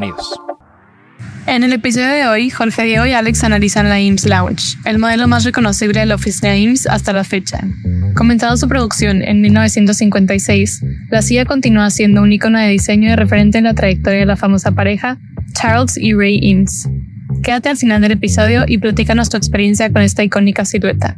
Bienvenidos. En el episodio de hoy, Jorge Diego y Alex analizan la IMSS Lounge, el modelo más reconocible de la oficina IMSS hasta la fecha. Comenzado su producción en 1956, la silla continúa siendo un icono de diseño y referente en la trayectoria de la famosa pareja Charles y Ray Eames. Quédate al final del episodio y platícanos tu experiencia con esta icónica silueta.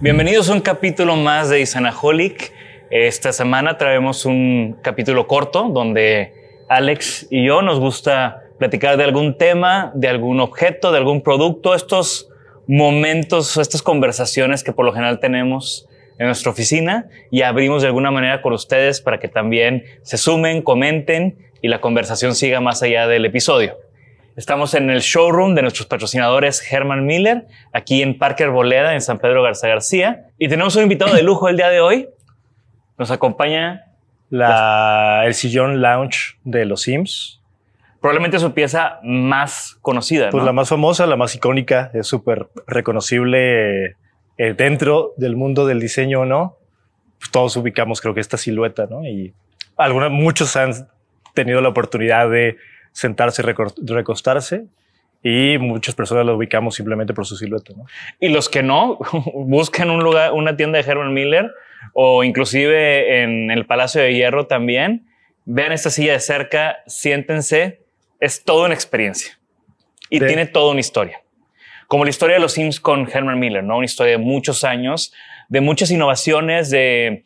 Bienvenidos a un capítulo más de Isanaholic. Esta semana traemos un capítulo corto donde Alex y yo nos gusta platicar de algún tema, de algún objeto, de algún producto, estos momentos, estas conversaciones que por lo general tenemos en nuestra oficina y abrimos de alguna manera con ustedes para que también se sumen, comenten y la conversación siga más allá del episodio. Estamos en el showroom de nuestros patrocinadores Herman Miller, aquí en Parker Boleda, en San Pedro Garza García. Y tenemos un invitado de lujo el día de hoy. Nos acompaña la, el sillón lounge de los Sims. Probablemente su pieza más conocida. Pues ¿no? la más famosa, la más icónica, es súper reconocible eh, dentro del mundo del diseño o no. Pues todos ubicamos, creo que esta silueta, ¿no? Y algunos, muchos han tenido la oportunidad de sentarse recostarse y muchas personas lo ubicamos simplemente por su silueta, ¿no? Y los que no, busquen un lugar, una tienda de Herman Miller o inclusive en el Palacio de Hierro también. Vean esta silla de cerca, siéntense. Es toda una experiencia y De- tiene toda una historia. Como la historia de los Sims con Herman Miller, ¿no? Una historia de muchos años, de muchas innovaciones, de,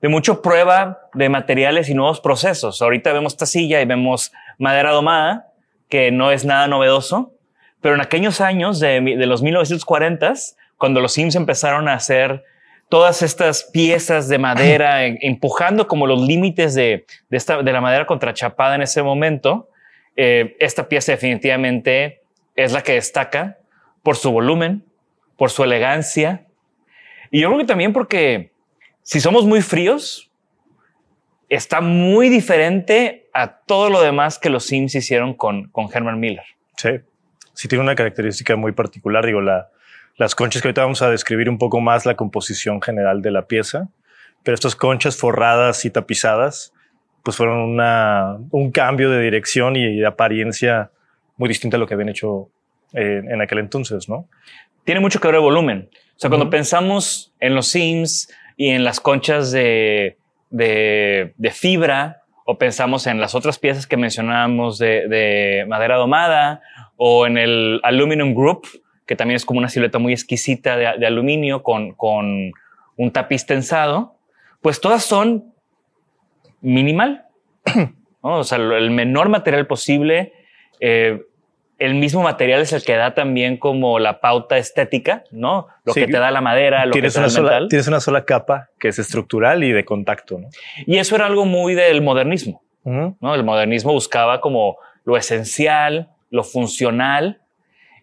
de mucha prueba de materiales y nuevos procesos. Ahorita vemos esta silla y vemos madera domada, que no es nada novedoso, pero en aquellos años de, de los 1940s, cuando los Sims empezaron a hacer todas estas piezas de madera, en- empujando como los límites de, de, esta, de la madera contrachapada en ese momento, eh, esta pieza definitivamente es la que destaca por su volumen, por su elegancia. Y yo creo que también porque si somos muy fríos, está muy diferente a todo lo demás que los Sims hicieron con, con Herman Miller. Sí, sí tiene una característica muy particular. Digo, la, las conchas que ahorita vamos a describir un poco más la composición general de la pieza, pero estas conchas forradas y tapizadas, pues fueron una, un cambio de dirección y de apariencia muy distinta a lo que habían hecho eh, en aquel entonces, ¿no? tiene mucho que ver el volumen. O sea, cuando pensamos en los Sims y en las conchas de, de, de fibra, o pensamos en las otras piezas que mencionábamos de, de madera domada, o en el Aluminum Group, que también es como una silueta muy exquisita de, de aluminio con, con un tapiz tensado, pues todas son minimal, ¿no? o sea, el menor material posible, eh, el mismo material es el que da también como la pauta estética, ¿no? Lo Sí, que te da la madera, lo que Tienes te da una, el sola, metal. tienes una sola capa que es estructural y de contacto. ¿no? Y eso era algo muy del modernismo. ¿no? El modernismo buscaba como lo esencial, lo funcional,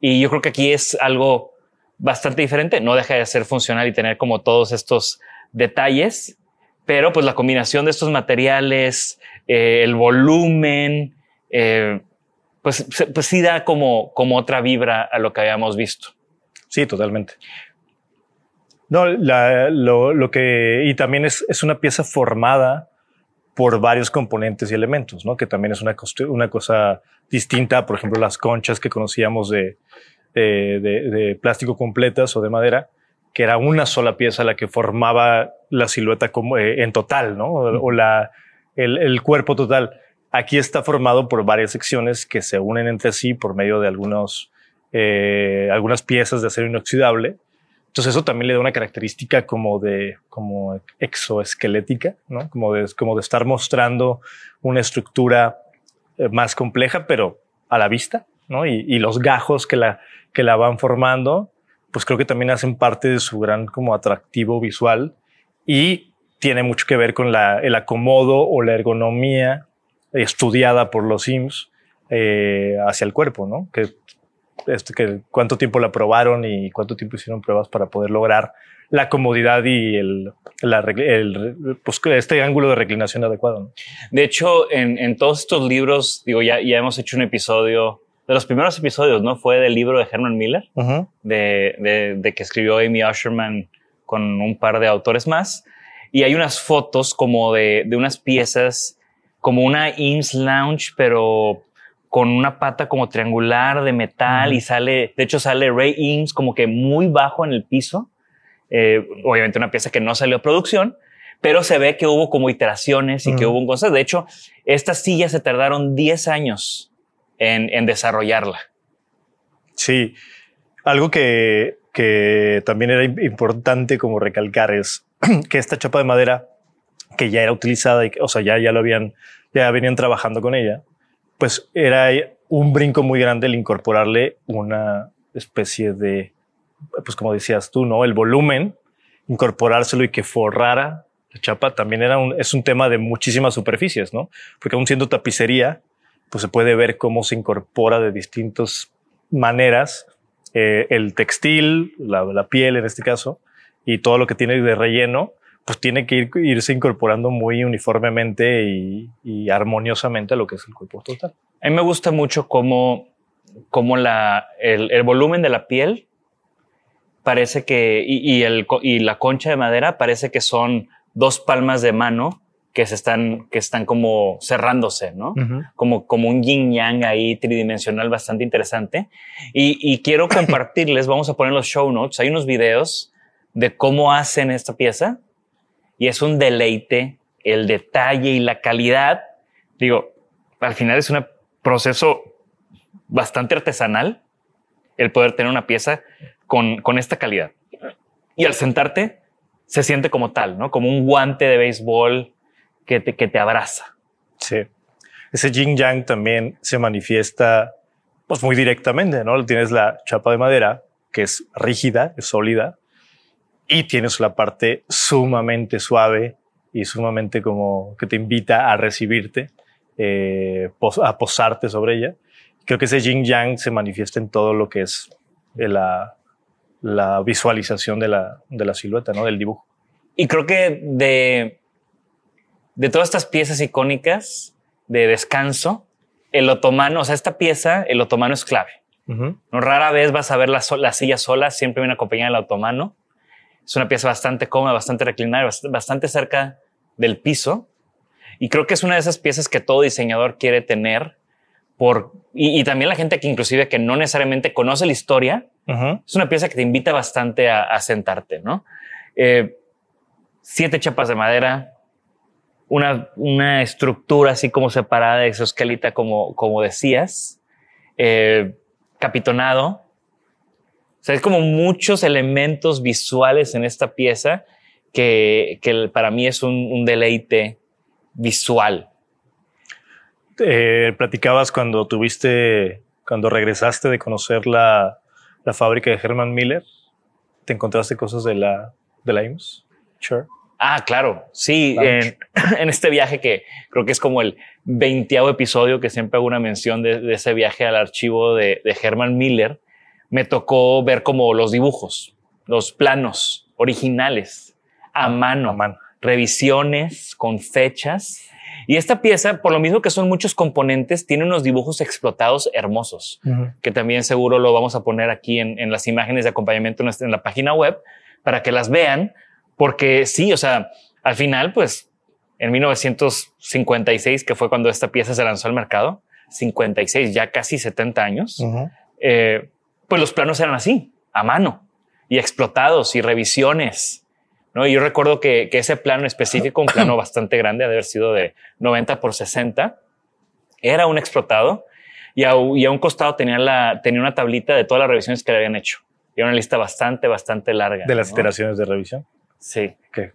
y yo creo que aquí es algo bastante diferente. No deja de ser funcional y tener como todos estos detalles, pero pues la combinación de estos materiales, eh, el volumen, eh, pues, pues sí da como, como otra vibra a lo que habíamos visto. Sí, totalmente. No, la- lo, lo que, y también es, es una pieza formada por varios componentes y elementos, ¿no? Que también es una, cosa distinta, por ejemplo, las conchas que conocíamos de, plástico completas o de madera, que era una sola pieza la que formaba la silueta como, eh, en total, ¿no? O, la, el, el cuerpo total. Aquí está formado por varias secciones que se unen entre sí por medio de algunos, eh, algunas piezas de acero inoxidable. Entonces eso también le da una característica como de como exoesquelética, ¿no? Como de, como de estar mostrando una estructura eh, más compleja, pero a la vista, ¿no? Y, y los gajos que la, que la van formando, pues creo que también hacen parte de su gran como atractivo visual y tiene mucho que ver con la, el acomodo o la ergonomía estudiada por los Sims eh, hacia el cuerpo, ¿no? Que, este, que cuánto tiempo la probaron y cuánto tiempo hicieron pruebas para poder lograr la comodidad y el, la reg- el- pues, este ángulo de reclinación adecuado. ¿no? De hecho, en, en todos estos libros, digo, ya, ya hemos hecho un episodio, de los primeros episodios, ¿no? Fue del libro de Herman Miller, de, de- de que escribió Amy Usherman con un par de autores más. Y hay unas fotos como de, de unas piezas, como una Eames Lounge, pero con una pata como triangular de metal y sale, de hecho sale Ray Eames como que muy bajo en el piso. Eh, obviamente una pieza que no salió a producción, pero se ve que hubo como iteraciones y que hubo un concepto. De hecho, estas sillas se tardaron 10 años en, en desarrollarla. Sí, algo que, que también era im- importante como recalcar es que esta chapa de madera que ya era utilizada y que, o sea, ya, ya lo habían, ya venían trabajando con ella, pues era un brinco muy grande el incorporarle una especie de, pues como decías tú, ¿no? El volumen, incorporárselo y que forrara la chapa también era un, es un tema de muchísimas superficies, ¿no? Porque aún siendo tapicería, pues se puede ver cómo se incorpora de distintas maneras eh, el textil, la, la piel en este caso, y todo lo que tiene de relleno, pues tiene que ir, irse incorporando muy uniformemente y, y armoniosamente a lo que es el cuerpo total. A mí me gusta mucho cómo, cómo la, el, el volumen de la piel parece que, y, y el, y la concha de madera parece que son dos palmas de mano que se están, que están como cerrándose, ¿no? Como, como un yin yang ahí tridimensional bastante interesante. Y, y quiero compartirles, vamos a poner los show notes, hay unos videos de cómo hacen esta pieza y es un deleite el detalle y la calidad. Digo, al final es un proceso bastante artesanal el poder tener una pieza con, con esta calidad. Y al sentarte, se siente como tal, ¿no? Como un guante de béisbol que te, que te abraza. Sí. Ese yin yang también se manifiesta pues muy directamente, ¿no? Tienes la chapa de madera que es rígida, es sólida y tienes la parte sumamente suave y sumamente como que te invita a recibirte, eh, a posarte sobre ella. Creo que ese yin yang se manifiesta en todo lo que es eh, la, la visualización de la, de la silueta, ¿no? Del dibujo. Y creo que de, de todas estas piezas icónicas de descanso, el otomano, o sea, esta pieza, el otomano es clave. No rara vez vas a ver la, so- la silla sola, siempre viene acompañada del otomano. Es una pieza bastante cómoda, bastante reclinada, bast- bastante cerca del piso. Y creo que es una de esas piezas que todo diseñador quiere tener. Por, y, y también la gente que inclusive que no necesariamente conoce la historia, Ujú. es una pieza que te invita bastante a, a sentarte, ¿no? Eh, siete chapas de madera, una, una estructura así como separada de exoesquelita, como, como decías, eh, capitonado. O sea, es como muchos elementos visuales en esta pieza que, que para mí es un, un deleite visual. Eh, platicabas cuando tuviste cuando regresaste de conocer la, la fábrica de Herman Miller, ¿te encontraste cosas de la, de la IMSS? Sure. Ah, claro. Sí, en, en, este viaje que creo que es como el veintiavo episodio que siempre hago una mención de, de ese viaje al archivo de, de, Herman Miller, me tocó ver como los dibujos, los planos originales a mano, a mano. revisiones con fechas. Y esta pieza, por lo mismo que son muchos componentes, tiene unos dibujos explotados hermosos, uh -huh. que también seguro lo vamos a poner aquí en, en las imágenes de acompañamiento en, en la página web para que las vean, porque sí, o sea, al final, pues en 1956, que fue cuando esta pieza se lanzó al mercado, 56, ya casi 70 años, uh -huh. eh, pues los planos eran así, a mano, y explotados y revisiones. ¿no? Y yo recuerdo que, que ese plano específico, un plano bastante grande, de haber sido de 90 por 60, era un explotado y a, y a un costado tenía, la, tenía una tablita de todas las revisiones que le habían hecho. Y era una lista bastante, bastante larga. De las ¿no? iteraciones de revisión. Sí. ¿Qué,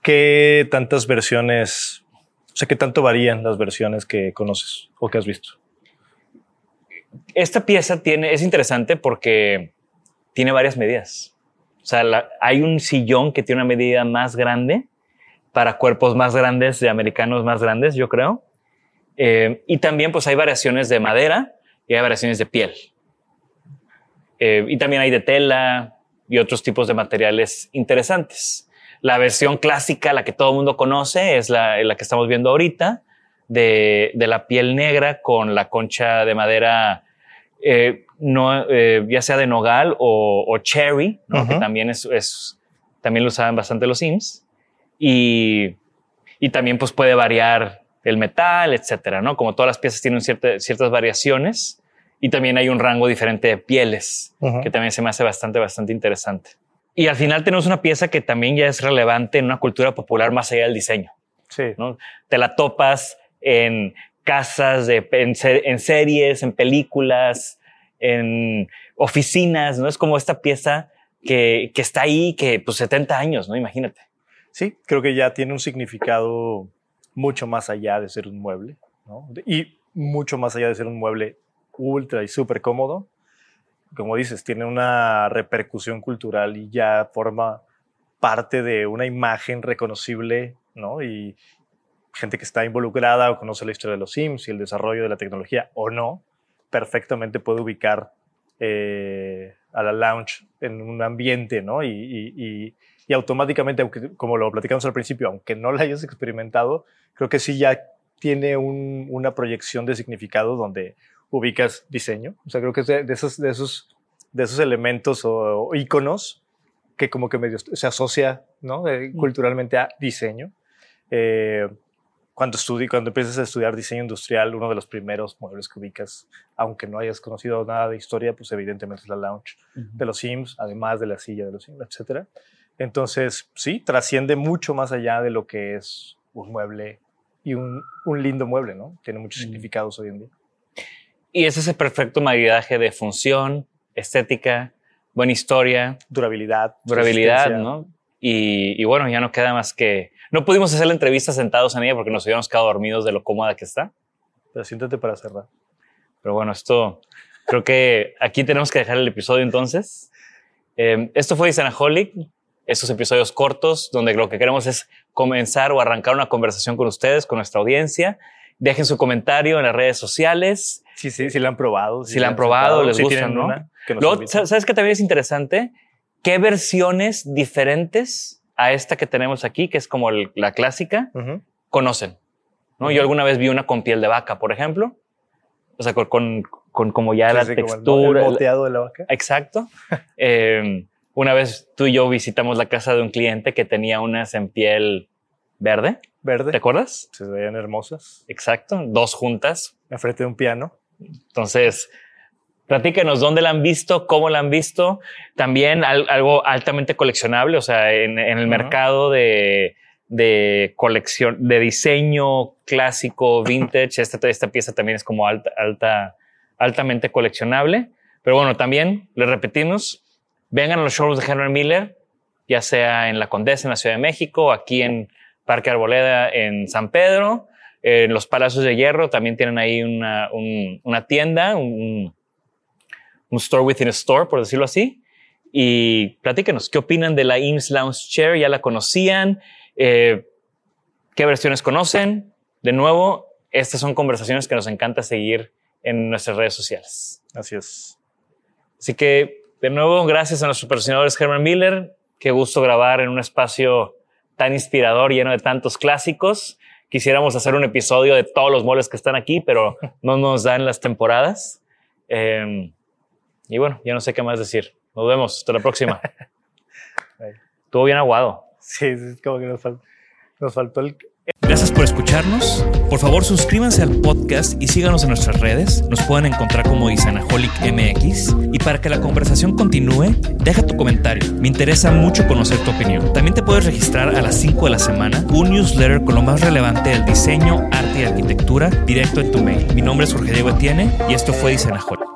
¿Qué tantas versiones, o sea, qué tanto varían las versiones que conoces o que has visto? Esta pieza tiene, es interesante porque tiene varias medidas. O sea, hay un sillón que tiene una medida más grande para cuerpos más grandes, de americanos más grandes, yo creo. Eh, y también pues hay variaciones de madera y hay variaciones de piel. Eh, y también hay de tela y otros tipos de materiales interesantes. La versión clásica, la que todo el mundo conoce, es la, la que estamos viendo ahorita, de, de, la piel negra con la concha de madera, eh, no, eh, ya sea de nogal o, o cherry, ¿no? uh -huh. que también, es, es, también lo usaban bastante los Sims. Y, y también pues puede variar el metal, etcétera, ¿no? Como todas las piezas tienen cierta, ciertas variaciones y también hay un rango diferente de pieles uh -huh. que también se me hace bastante, bastante interesante. Y al final tenemos una pieza que también ya es relevante en una cultura popular más allá del diseño. Sí. ¿no? Te la topas en casas, en, en series, en películas, en oficinas, ¿no? Es como esta pieza que, que está ahí, que pues 70 años, ¿no? Imagínate. Sí, creo que ya tiene un significado mucho más allá de ser un mueble, ¿no? Y mucho más allá de ser un mueble ultra y súper cómodo. Como dices, tiene una repercusión cultural y ya forma parte de una imagen reconocible, ¿no? Y gente que está involucrada o conoce la historia de los Sims y el desarrollo de la tecnología o no, perfectamente puede ubicar eh, a la lounge en un ambiente, ¿no? Y, y, y, automáticamente, aunque, como lo platicamos al principio, aunque no la hayas experimentado, creo que sí ya tiene un, una proyección de significado donde ubicas diseño. O sea, creo que es de, de esos, de, esos, de esos elementos o, o iconos que como que medio se asocia ¿no? Eh, culturalmente a diseño. Eh, cuando, estudi cuando empiezas a estudiar diseño industrial, uno de los primeros muebles que ubicas, aunque no hayas conocido nada de historia, pues evidentemente es la lounge uh -huh. de los Sims, además de la silla de los Sims, etc. Entonces, sí, trasciende mucho más allá de lo que es un mueble y un, un lindo mueble, ¿no? Tiene muchos uh -huh. significados hoy en día. Y es ese perfecto maridaje de función, estética, buena historia. Durabilidad. Durabilidad, ¿no? Y, y, bueno, ya no queda más que... No pudimos hacer la entrevista sentados en ella porque nos habíamos quedado dormidos de lo cómoda que está. Pero siéntate para cerrar. Pero bueno, esto... Creo que aquí tenemos que dejar el episodio entonces. Eh, esto fue Isanaholic, estos episodios cortos donde lo que queremos es comenzar o arrancar una conversación con ustedes, con nuestra audiencia. Dejen su comentario en las redes sociales. Sí, sí, si la han probado. Si, si la han probado, les si gusta, ¿no? Luego, ¿sabes qué también es interesante? ¿Qué versiones diferentes a esta que tenemos aquí, que es como el, la clásica, uh -huh. conocen? ¿no? Uh -huh. Yo alguna vez vi una con piel de vaca, por ejemplo. O sea, con, con, con como ya sí, la sí, textura. el boteado de la vaca. Exacto. eh, una vez tú y yo visitamos la casa de un cliente que tenía unas en piel verde. Verde. ¿Te acuerdas? Se veían hermosas. Exacto. Dos juntas. Enfrente de un piano. Entonces, Platíquenos dónde la han visto, cómo la han visto. También al, algo altamente coleccionable, o sea, en, en el uh -huh. mercado de, de, colección, de diseño clásico, vintage. Esta, esta pieza también es como alta, alta, altamente coleccionable. Pero bueno, también les repetimos, vengan a los shows de Henry Miller, ya sea en La Condesa, en la Ciudad de México, aquí en Parque Arboleda, en San Pedro. En los Palacios de Hierro también tienen ahí una, una tienda, un, un store within a store, por decirlo así. Y platíquenos, ¿qué opinan de la IMSS Lounge Chair? ¿Ya la conocían? Eh, ¿Qué versiones conocen? De nuevo, estas son conversaciones que nos encanta seguir en nuestras redes sociales. Así es. Así que, de nuevo, gracias a nuestros patrocinadores Herman Miller. Qué gusto grabar en un espacio tan inspirador, lleno de tantos clásicos. Quisiéramos hacer un episodio de todos los moles que están aquí, pero no nos dan las temporadas. Eh, y bueno, ya no sé qué más decir. Nos vemos. Hasta la próxima. Estuvo bien aguado. Sí, es como que nos, nos faltó el, Gracias por escucharnos. Por favor, suscríbanse al podcast y síganos en nuestras redes. Nos pueden encontrar como Isanaholic MX. Y para que la conversación continúe, deja tu comentario. Me interesa mucho conocer tu opinión. También te puedes registrar a las 5 de la semana un newsletter con lo más relevante del diseño, arte y arquitectura directo en tu mail. Mi nombre es Jorge Diego Etienne y esto fue Isanaholic.